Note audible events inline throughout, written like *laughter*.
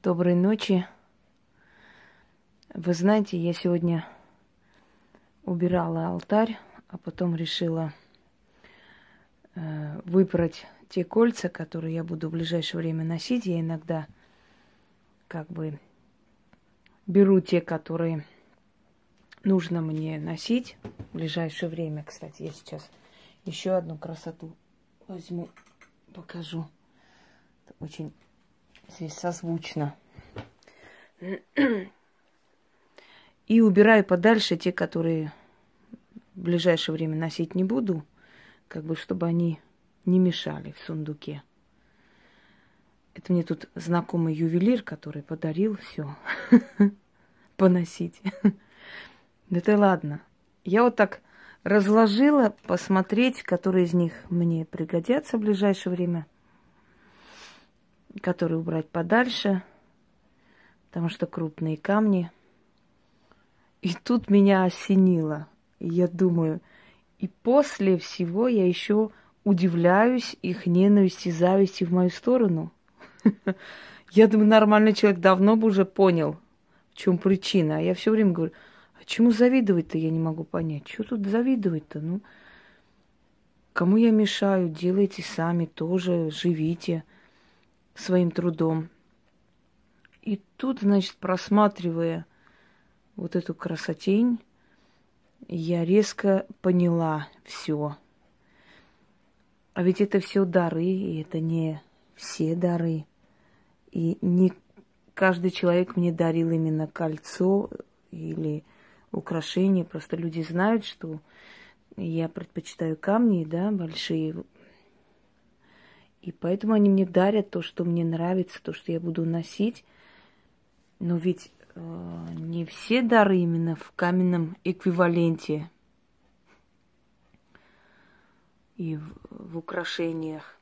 Доброй ночи. Вы знаете, я сегодня убирала алтарь, а потом решила э, выбрать те кольца, которые я буду в ближайшее время носить. Я иногда как бы беру те, которые нужно мне носить в ближайшее время. Кстати, я сейчас еще одну красоту возьму, покажу. Это очень здесь созвучно. И убираю подальше те, которые в ближайшее время носить не буду, как бы чтобы они не мешали в сундуке. Это мне тут знакомый ювелир, который подарил все *laughs* поносить. Это ладно. Я вот так разложила, посмотреть, которые из них мне пригодятся в ближайшее время, которые убрать подальше, потому что крупные камни. И тут меня осенило. И я думаю, и после всего я еще удивляюсь их ненависти, зависти в мою сторону. *laughs* Я думаю, нормальный человек давно бы уже понял, в чем причина. А я все время говорю, а чему завидовать-то я не могу понять. Что тут завидовать-то? Ну, кому я мешаю, делайте сами тоже, живите своим трудом. И тут, значит, просматривая вот эту красотень, я резко поняла все. А ведь это все дары, и это не все дары. И не каждый человек мне дарил именно кольцо или украшение. Просто люди знают, что я предпочитаю камни, да, большие. И поэтому они мне дарят то, что мне нравится, то, что я буду носить. Но ведь э, не все дары именно в каменном эквиваленте и в, в украшениях.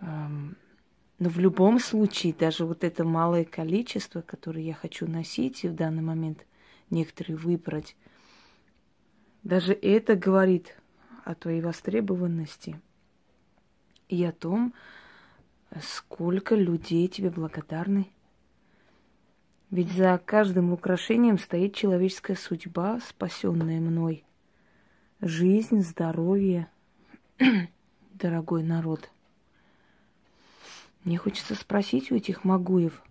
Эм, но в любом случае, даже вот это малое количество, которое я хочу носить и в данный момент некоторые выбрать, даже это говорит о твоей востребованности и о том, сколько людей тебе благодарны. Ведь за каждым украшением стоит человеческая судьба, спасенная мной. Жизнь, здоровье, *clears throat* дорогой народ – мне хочется спросить у этих Магуев,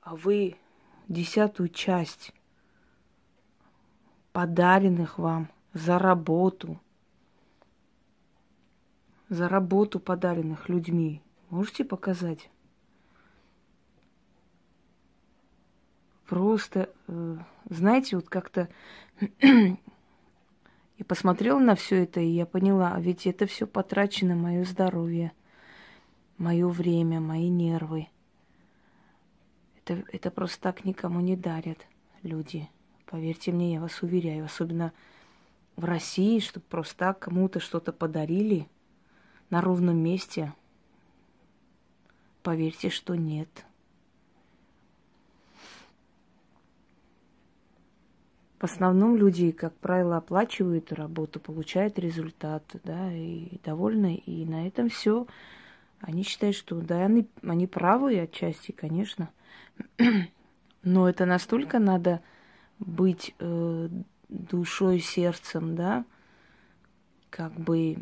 а вы десятую часть подаренных вам за работу, за работу подаренных людьми можете показать? Просто, э, знаете, вот как-то *clears throat* я посмотрела на все это, и я поняла, а ведь это все потрачено мое здоровье – мое время, мои нервы. Это, это просто так никому не дарят люди. Поверьте мне, я вас уверяю. Особенно в России, чтобы просто так кому-то что-то подарили на ровном месте. Поверьте, что нет. В основном люди, как правило, оплачивают работу, получают результат, да, и довольны, и на этом все. Они считают, что да, они, они правы отчасти, конечно. *clears throat* Но это настолько надо быть э, душой, сердцем, да, как бы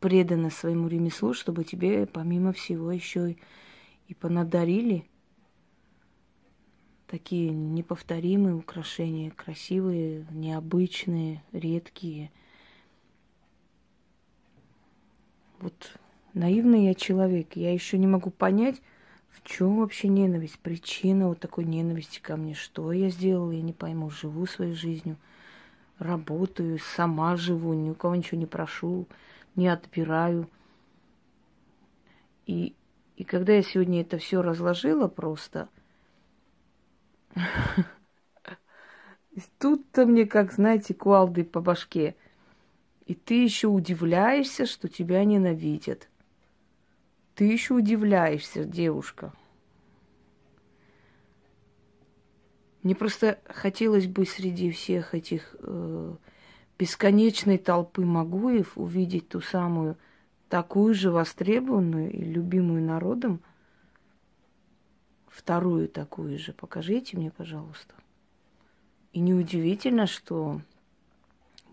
предано своему ремеслу, чтобы тебе помимо всего еще и, и понадарили такие неповторимые украшения, красивые, необычные, редкие. Вот Наивный я человек. Я еще не могу понять, в чем вообще ненависть, причина вот такой ненависти ко мне. Что я сделала, я не пойму. Живу своей жизнью, работаю, сама живу, ни у кого ничего не прошу, не отбираю. И, и когда я сегодня это все разложила просто, *laughs* тут-то мне, как, знаете, кувалды по башке. И ты еще удивляешься, что тебя ненавидят. Ты еще удивляешься, девушка. Мне просто хотелось бы среди всех этих э, бесконечной толпы Магуев увидеть ту самую, такую же востребованную и любимую народом вторую такую же. Покажите мне, пожалуйста. И неудивительно, что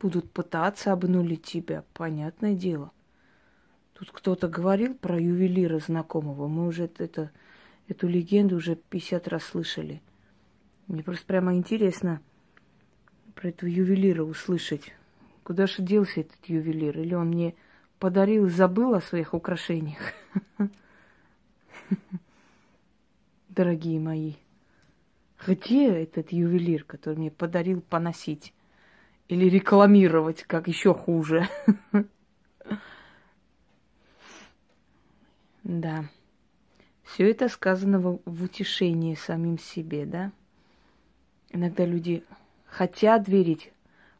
будут пытаться обнулить тебя. Понятное дело. Тут кто-то говорил про ювелира знакомого. Мы уже это, эту легенду уже 50 раз слышали. Мне просто прямо интересно про этого ювелира услышать. Куда же делся этот ювелир? Или он мне подарил и забыл о своих украшениях? *laughs* Дорогие мои, где этот ювелир, который мне подарил поносить? Или рекламировать, как еще хуже? *laughs* Да. Все это сказано в, в утешении самим себе, да? Иногда люди хотят верить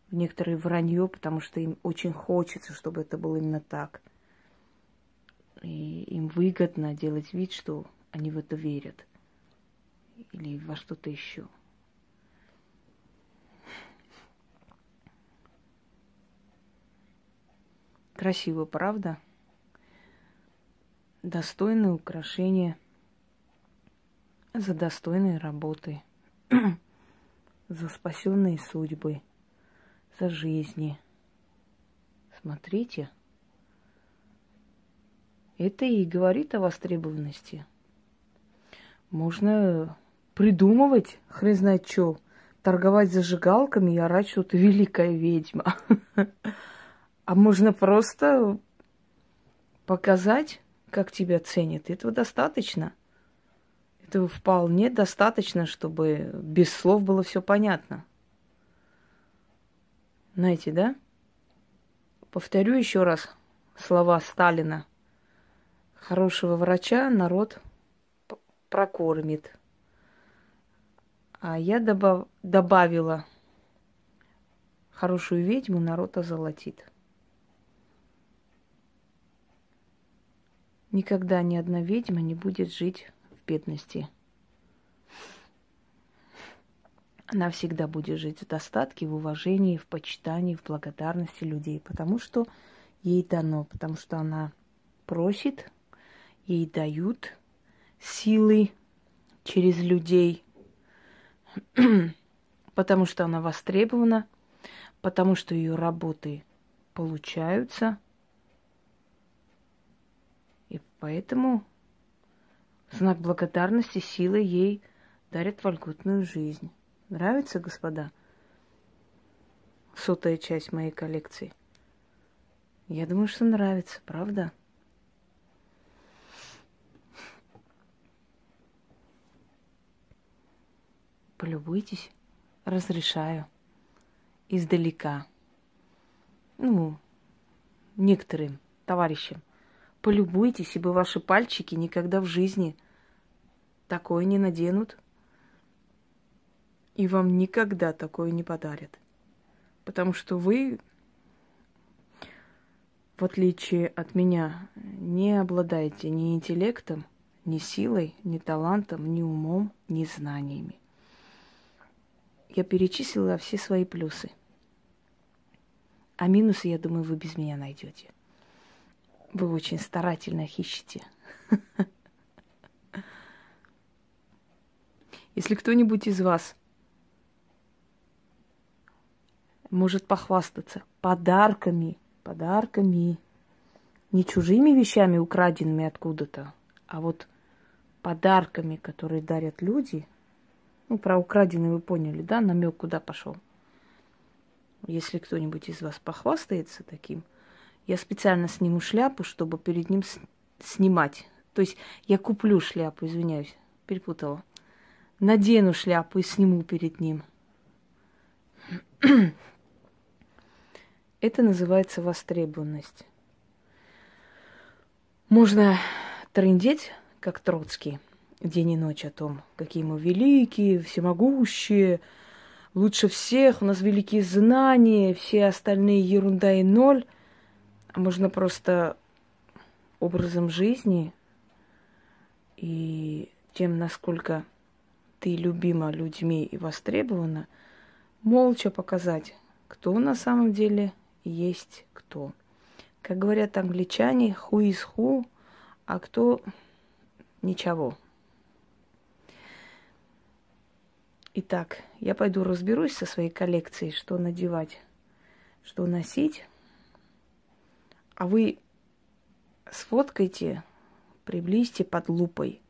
в некоторые вранье, потому что им очень хочется, чтобы это было именно так. И им выгодно делать вид, что они в это верят. Или во что-то еще. Красиво, правда? достойные украшения за достойные работы, *clears throat* за спасенные судьбы, за жизни. Смотрите, это и говорит о востребованности. Можно придумывать, хрен знает что, торговать зажигалками и орать, что ты великая ведьма. А можно просто показать как тебя ценят. Этого достаточно. Этого вполне достаточно, чтобы без слов было все понятно. Знаете, да? Повторю еще раз слова Сталина. Хорошего врача народ прокормит. А я добав- добавила, хорошую ведьму народ озолотит. Никогда ни одна ведьма не будет жить бедности. Она всегда будет жить в достатке, в уважении, в почитании, в благодарности людей, потому что ей дано, потому что она просит, ей дают силы через людей, *clears throat* потому что она востребована, потому что ее работы получаются – Поэтому знак благодарности силы ей дарят вольготную жизнь. Нравится, господа? Сотая часть моей коллекции. Я думаю, что нравится, правда? Полюбуйтесь, разрешаю. Издалека. Ну, некоторым товарищам – Полюбуйтесь, ибо ваши пальчики никогда в жизни такое не наденут. И вам никогда такое не подарят. Потому что вы, в отличие от меня, не обладаете ни интеллектом, ни силой, ни талантом, ни умом, ни знаниями. Я перечислила все свои плюсы. А минусы, я думаю, вы без меня найдете. Вы очень старательно их ищете. Если кто-нибудь из вас может похвастаться подарками, подарками, не чужими вещами, украденными откуда-то, а вот подарками, которые дарят люди. Ну, про украденные вы поняли, да, намек куда пошел. Если кто-нибудь из вас похвастается таким – я специально сниму шляпу, чтобы перед ним с- снимать. То есть я куплю шляпу, извиняюсь, перепутала. Надену шляпу и сниму перед ним. Это называется востребованность. Можно трындеть, как Троцкий, день и ночь о том, какие мы великие, всемогущие, лучше всех, у нас великие знания, все остальные ерунда и ноль можно просто образом жизни и тем, насколько ты любима людьми и востребована, молча показать, кто на самом деле есть кто. Как говорят англичане, who is who, а кто ничего. Итак, я пойду разберусь со своей коллекцией, что надевать, что носить. А вы сфоткайте, приблизьте под лупой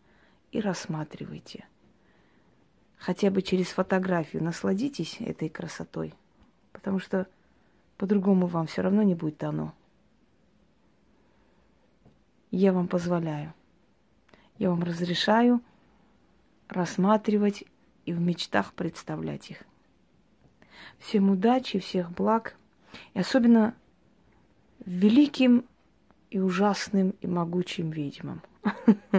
и рассматривайте. Хотя бы через фотографию насладитесь этой красотой, потому что по-другому вам все равно не будет дано. Я вам позволяю. Я вам разрешаю рассматривать и в мечтах представлять их. Всем удачи, всех благ. И особенно великим и ужасным и могучим ведьмам. *laughs*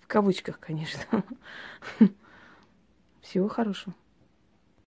В кавычках, конечно. *laughs* Всего хорошего.